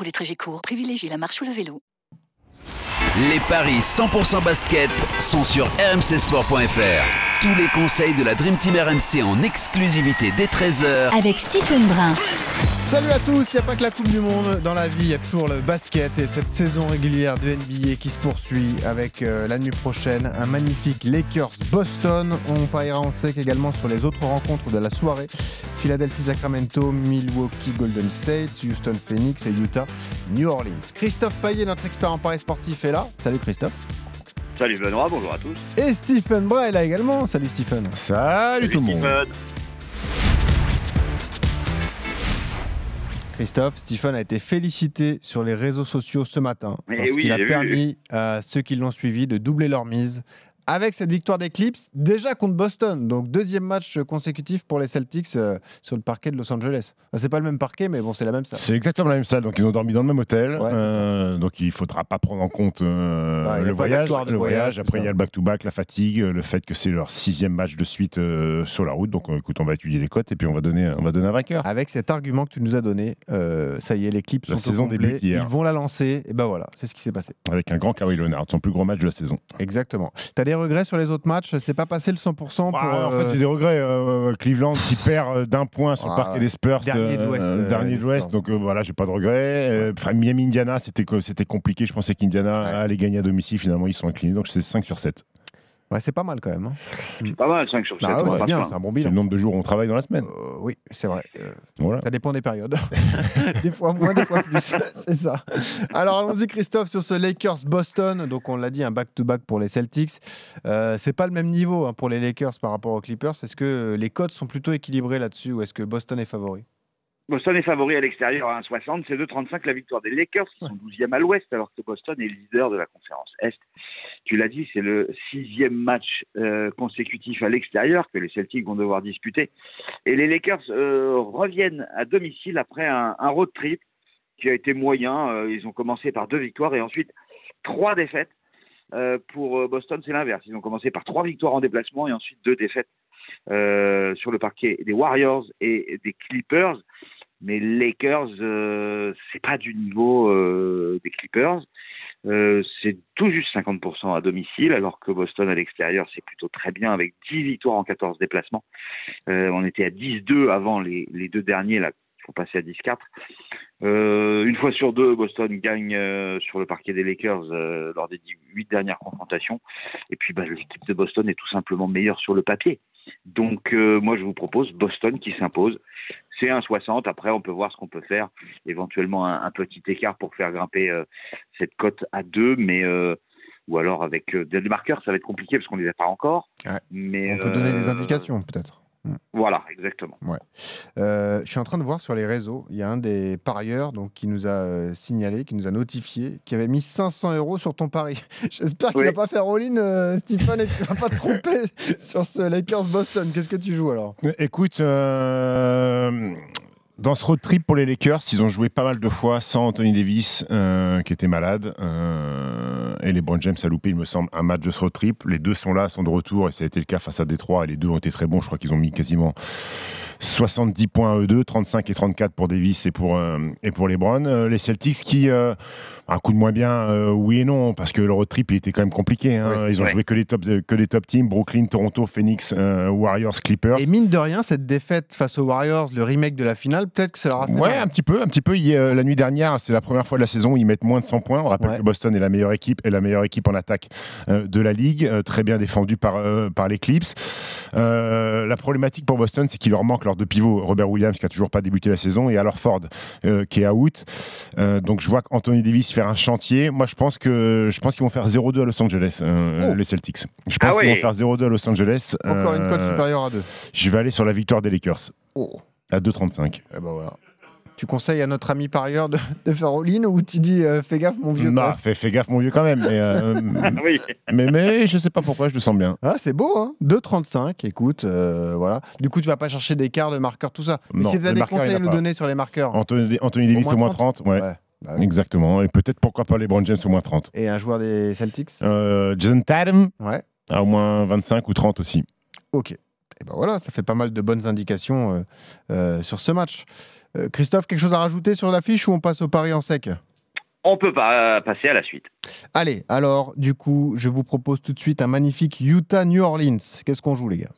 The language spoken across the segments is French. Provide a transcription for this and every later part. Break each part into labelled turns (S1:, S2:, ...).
S1: Pour les trajets courts, privilégiez la marche ou le vélo.
S2: Les paris 100% basket sont sur rmcsport.fr. Tous les conseils de la Dream Team RMC en exclusivité dès 13h
S1: Avec Stephen Brun.
S3: Salut à tous, il n'y a pas que la Coupe du Monde dans la vie, il y a toujours le basket et cette saison régulière de NBA qui se poursuit avec euh, la nuit prochaine un magnifique Lakers-Boston. On pariera en sec également sur les autres rencontres de la soirée. Philadelphie-Sacramento, Milwaukee-Golden State, Houston-Phoenix et Utah-New Orleans. Christophe Payet, notre expert en paris sportif, est là. Salut Christophe.
S4: Salut Benoît, bonjour à tous.
S3: Et Stephen Bray est là également. Salut Stephen.
S5: Salut, tout le monde.
S4: Stephen.
S3: Christophe, Stephen a été félicité sur les réseaux sociaux ce matin
S4: Eh
S3: parce
S4: oui,
S3: qu'il a
S4: vu,
S3: permis à ceux qui l'ont suivi de doubler leur mise avec cette victoire d'Eclipse déjà contre Boston. Donc deuxième match consécutif pour les Celtics euh, sur le parquet de Los Angeles. Enfin, c'est pas le même parquet, mais bon, c'est la même salle.
S5: C'est exactement la même salle, donc ils ont dormi dans le même hôtel.
S3: Ouais,
S5: Euh, donc il faudra pas prendre en compte euh,
S3: Ouais,
S5: le voyage. Le Après il y a le back-to-back, la fatigue, le fait que c'est leur sixième match de suite euh, sur la route. Donc écoute, on va étudier les cotes et puis on va donner, on va donner un vainqueur.
S3: Avec cet argument que tu nous as donné, ça y est,
S5: La
S3: sont
S5: saison hier.
S3: Ils vont la lancer, et ben voilà, c'est ce qui s'est passé.
S5: Avec un grand Kawhi Leonard, son plus gros match de la saison.
S3: Exactement. T'as des regrets sur les autres matchs C'est pas passé le 100% pour.
S5: Ah, en
S3: euh,
S5: fait, j'ai des regrets. euh, Cleveland qui perd euh, d'un point sur le
S3: Ah,
S5: parquet des Spurs.
S3: dernier de l'Ouest,
S5: euh,
S3: euh,
S5: dernier de l'Ouest. Donc euh, voilà, j'ai pas de regrets. Euh, enfin, Miami, Indiana, c'était co- c'était compliqué. Je pensais qu'Indiana
S3: Ouais.
S5: allait gagner à domicile. Finalement, ils sont inclinés. Donc c'est 5 sur 7.
S3: Ouais, c'est pas mal quand même. hein.
S4: C'est pas mal, 5 sur 7.
S3: Ah
S4: on
S3: ouais,
S4: va
S3: bien, c'est un bon
S5: C'est
S3: bilan.
S5: le nombre de jours où on travaille dans la semaine.
S3: Euh, oui, c'est vrai. Euh,
S5: Voilà.
S3: Ça dépend des périodes. des fois moins, des fois plus. c'est ça. Alors allons-y, Christophe, sur ce Lakers-Boston. Donc on l'a dit, un back-to-back pour les Celtics. Euh, c'est pas le même niveau hein, pour les Lakers par rapport aux Clippers. Est-ce que les codes sont plutôt équilibrés là-dessus ou est-ce que Boston est favori?
S4: Boston est favori à l'extérieur à 1,60. C'est 2,35 la victoire des Lakers qui sont 12e à l'ouest alors que Boston est leader de la conférence Est. Tu l'as dit, c'est le sixième match euh, consécutif à l'extérieur que les Celtics vont devoir disputer. Et les Lakers euh, reviennent à domicile après un, un road trip qui a été moyen. Euh, ils ont commencé par deux victoires et ensuite trois défaites. Euh, pour Boston, c'est l'inverse. Ils ont commencé par trois victoires en déplacement et ensuite deux défaites euh, sur le parquet des Warriors et des Clippers. Mais Lakers, euh, c'est pas du niveau euh, des Clippers. Euh, c'est tout juste 50% à domicile, alors que Boston à l'extérieur, c'est plutôt très bien avec 10 victoires en 14 déplacements. Euh, on était à 10-2 avant les, les deux derniers, là, il faut passer à 10-4. Euh, une fois sur deux, Boston gagne euh, sur le parquet des Lakers lors des 8 dernières confrontations. Et puis bah, l'équipe de Boston est tout simplement meilleure sur le papier. Donc euh, moi je vous propose Boston qui s'impose. C'est 1,60. Après on peut voir ce qu'on peut faire. Éventuellement un, un petit écart pour faire grimper euh, cette cote à 2. Mais euh, ou alors avec euh, des marqueurs ça va être compliqué parce qu'on ne les a pas encore.
S3: Ouais.
S4: Mais,
S3: On peut donner des indications peut-être.
S4: Voilà, exactement.
S3: Euh, je suis en train de voir sur les réseaux, il y a un des parieurs donc, qui nous a euh, signalé, qui nous a notifié, qui avait mis 500 euros sur ton pari. J'espère qu'il
S4: Oui.
S3: va pas faire all-in, euh, Stephen, et que tu vas pas te tromper sur ce Lakers-Boston. Qu'est-ce que tu joues alors?
S5: Écoute, euh, dans ce road trip pour les Lakers, ils ont joué pas mal de fois sans Anthony Davis, euh, qui était malade. euh, et les Brown James a loupé, il me semble, un match de ce road trip. Les deux sont là, sont de retour, et ça a été le cas face à Détroit. Et les deux ont été très bons. Je crois qu'ils ont mis quasiment 70 points à eux deux, 35 et 34 pour Davis et pour, euh, et pour les Browns. Euh, les Celtics qui, euh, un coup de moins bien, euh, oui et non, parce que le road trip il était quand même compliqué. hein. Ils ont joué que les top, que les top teams Brooklyn, Toronto, Phoenix, Warriors, Clippers.
S3: Et mine de rien, cette défaite face aux Warriors, le remake de la finale, peut-être que ça leur a fait
S5: Ouais, un petit peu, un petit peu. Il la nuit dernière, c'est la première fois de la saison où ils mettent moins de 100 points. On rappelle
S3: Ouais.
S5: que Boston est la meilleure équipe et la meilleure équipe en attaque de la ligue, très bien défendue par euh, par les Clips. La problématique pour Boston, c'est qu'il leur manque leurs deux pivots, Robert Williams qui a toujours pas débuté la saison et alors Ford euh, qui est out. Euh, donc je vois qu'Anthony Davis faire un chantier. Moi, je pense que je pense qu'ils vont faire 0-2 à Los Angeles, euh,
S3: Oh.
S5: les Celtics. Je pense
S4: Ah
S5: qu'ils vont faire 0-2 à Los Angeles.
S3: Encore une cote
S5: Euh,
S3: supérieure à 2.
S5: Je vais aller sur la victoire des Lakers
S3: Oh,
S5: à 2,35.
S3: eh ben voilà. Tu conseilles à notre ami parieur de, de faire all-in ou tu dis euh, fais gaffe mon vieux
S5: Non,
S3: quoi
S5: fais, fais gaffe, mon vieux, quand même. Mais, euh,
S4: oui.
S5: mais, mais je sais pas pourquoi, je le sens bien.
S3: Ah, c'est beau, hein 2,35, écoute, euh, voilà. Du coup, tu vas pas chercher des quarts de marqueurs, tout ça. Mais
S5: Non,
S3: si tu as des conseils à
S5: a
S3: nous
S5: pas.
S3: donner sur les marqueurs
S5: Anthony, Anthony Davis
S3: Au moins
S5: moins 30, ouais.
S3: Ouais, bah oui.
S5: Exactement. Et peut-être pourquoi pas les Brown James au moins 30.
S3: Et un joueur des Celtics?
S5: Euh, Jason Tatum?
S3: Ouais,
S5: à au moins 25 ou 30 aussi.
S3: ok. Et ben voilà, ça fait pas mal de bonnes indications euh, euh, sur ce match. Euh, Christophe, quelque chose à rajouter sur l'affiche ou on passe au pari en sec?
S4: On peut pas euh, passer à la suite.
S3: Allez, alors, du coup, je vous propose tout de suite un magnifique Utah-New Orleans. Qu'est-ce qu'on joue, les gars?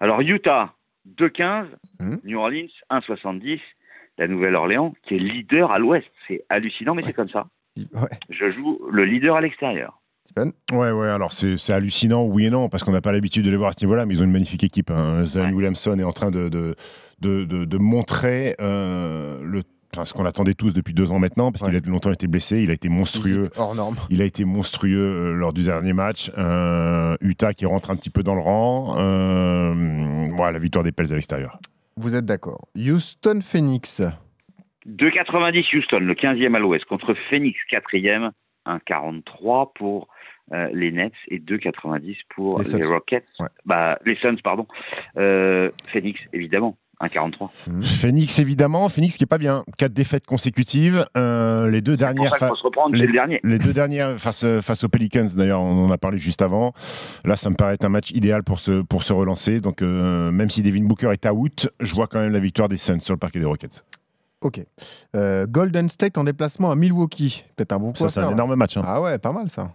S4: Alors Utah 2,15,
S3: Mhm.
S4: New Orleans 1,70, la Nouvelle-Orléans qui est leader à l'Ouest. C'est hallucinant, mais c'est comme ça.
S3: Ouais,
S4: Je joue le leader à l'extérieur.
S3: Stephen
S5: Ouais, ouais, alors c'est c'est hallucinant, oui et non, parce qu'on n'a pas l'habitude de les voir à ce niveau-là, mais ils ont une magnifique équipe. Hein. Zion
S4: Ouais.
S5: Williamson est en train de, de, de, de- de montrer euh, le, enfin, ce qu'on attendait tous depuis deux ans maintenant, parce qu'il a longtemps été blessé, il a été monstrueux.
S3: Physique hors norme.
S5: Il a été monstrueux euh, lors du dernier match. Euh, Utah qui rentre un petit peu dans le rang. Euh, voilà, la victoire des Pels à l'extérieur.
S3: Vous êtes d'accord. Houston Phoenix.
S4: 2,90 Houston, le 15e à l'Ouest, contre Phoenix 4e, 1,43 pour euh, les Nets et 2,90 pour
S3: Les.
S4: Rockets.
S3: Ouais.
S4: Bah, les Suns, pardon. Euh, Phoenix, évidemment, 1,43.
S5: Phoenix, évidemment. Phoenix qui est pas bien. Quatre défaites consécutives. Euh, les deux
S4: pour
S5: dernières.
S4: ça qu'il
S5: fa-
S4: faut se reprendre,
S5: les-
S4: c'est le dernier.
S5: Les deux dernières face, face aux Pelicans, d'ailleurs, on en a parlé juste avant. Là, ça me paraît être un match idéal pour se, pour se relancer. Donc, euh, même si Devin Booker est out, je vois quand même la victoire des Suns sur le parquet des Rockets.
S3: Ok. Euh, Golden State en déplacement à Milwaukee. Peut-être un bon coup
S5: Ça, c'est un
S3: là.
S5: énorme match. hein.
S3: Ah ouais, pas mal ça.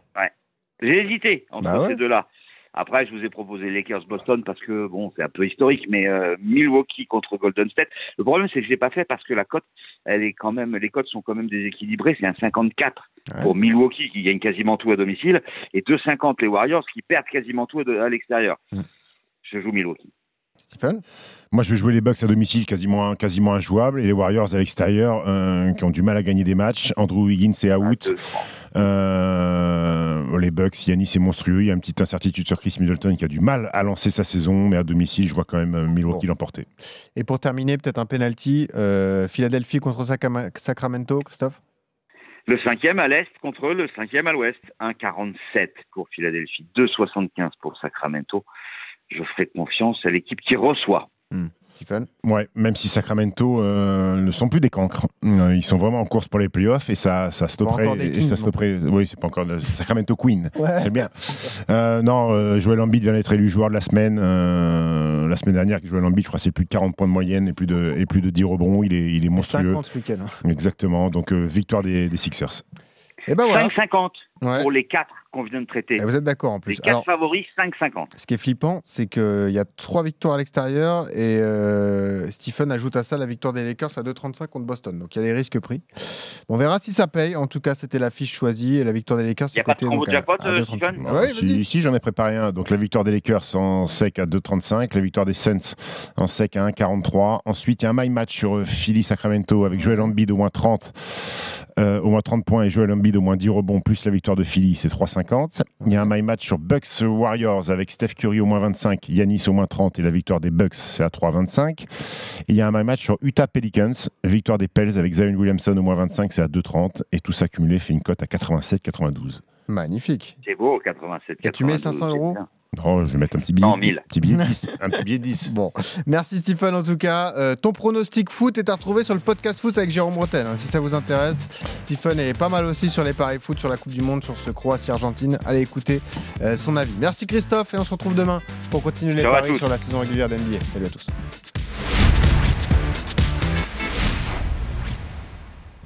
S4: J'ai hésité entre
S3: Bah ouais.
S4: ces deux-là. Après, je vous ai proposé Lakers-Boston parce que, bon, c'est un peu historique, mais euh, Milwaukee contre Golden State. Le problème, c'est que je l'ai pas fait parce que la cote, elle est quand même, les cotes sont quand même déséquilibrées. C'est un 54
S3: Ouais.
S4: pour Milwaukee qui gagne quasiment tout à domicile et 2,50 les Warriors qui perdent quasiment tout à, à l'extérieur.
S3: Mm.
S4: Je joue Milwaukee.
S3: Stephen
S5: Moi, je vais jouer les Bucks à domicile quasiment, quasiment injouables et les Warriors à l'extérieur euh, qui ont du mal à gagner des matchs. Andrew Wiggins est out.
S4: À 2,30.
S5: Euh, les Bucks, Yanis est monstrueux. Il y a une petite incertitude sur Chris Middleton qui a du mal à lancer sa saison, mais à domicile, je vois quand même euh, Milwaukee l'emporter.
S3: Et pour terminer, peut-être un penalty. euh, Philadelphie contre Sacramento, Christophe?
S4: Le cinquième à l'est contre le cinquième à l'ouest. 1,47 pour Philadelphie, 2,75 pour Sacramento. Je ferai confiance à l'équipe qui reçoit.
S3: Stephen
S5: Ouais, même si Sacramento euh, ne sont plus des cancres. Euh, ils sont vraiment en course pour les playoffs et ça, ça stopperait.
S3: encore des
S5: et
S3: Kings,
S5: ça stopperait. Oui, c'est pas encore le Sacramento Queen.
S3: Ouais.
S5: C'est bien. Euh, non, euh, Joel Embiid vient d'être élu joueur de la semaine. euh, la semaine dernière, Joel Embiid, je crois, que c'est plus de 40 points de moyenne et plus de, et plus de 10 rebonds. Il est, il est monstrueux.
S3: 50 ce week-end. hein.
S5: Exactement. Donc, euh, victoire des, des Sixers.
S3: Et ben voilà.
S4: 5,50
S3: Ouais.
S4: pour les quatre qu'on vient de traiter.
S3: Et vous êtes d'accord en
S4: Les
S3: plus.
S4: quatre
S3: Alors,
S4: favoris, 5,50.
S3: ce qui est flippant, c'est qu'il y a trois victoires à l'extérieur et euh, Stephen ajoute à ça la victoire des Lakers à 2,35 contre Boston. Donc il y a des risques pris. On verra si ça paye. En tout cas, c'était la fiche choisie et la victoire des Lakers.
S4: Y a
S3: c'est
S4: pas de combo jackpot, euh,
S3: 2,35.
S4: Stephen
S3: Ah ouais, vas-y.
S5: si, si, j'en ai préparé un. Donc, la victoire des Lakers en sec à 2,35. La victoire des Suns en sec à 1,43. Ensuite, il y a un my match sur euh, Philly-Sacramento avec Joel Embiid au moins 30. euh, au moins 30 points et Joel Embiid au moins 10 rebonds plus la victoire de Philly, c'est 3,50. Il y a un my match sur Bucks Warriors avec Steph Curry au moins 25, Yanis au moins 30 et la victoire des Bucks, c'est à 3,25. Et il y a un my match sur Utah Pelicans, victoire des Pels avec Zion Williamson au moins 25, c'est à 2,30 et tout ça cumulé fait une cote à 87,92.
S3: Magnifique.
S4: C'est beau, 87.
S3: Et tu mets
S4: 92,
S3: 500
S4: c'est
S3: euros.
S5: Oh, je vais mettre un petit billet.
S4: Non, 1000.
S5: Petit billet de 10. un petit billet de 10.
S3: Bon, merci Stephen en tout cas. Euh, ton pronostic foot est à retrouver sur le podcast foot avec Jérôme Bretel, hein, si ça vous intéresse. Stephen est pas mal aussi sur les paris foot, sur la Coupe du Monde, sur ce Croatie-Argentine. Allez écouter euh, son avis. Merci Christophe et on se retrouve demain pour continuer les
S4: Ciao
S3: paris sur la saison régulière d'NBA. Salut à tous.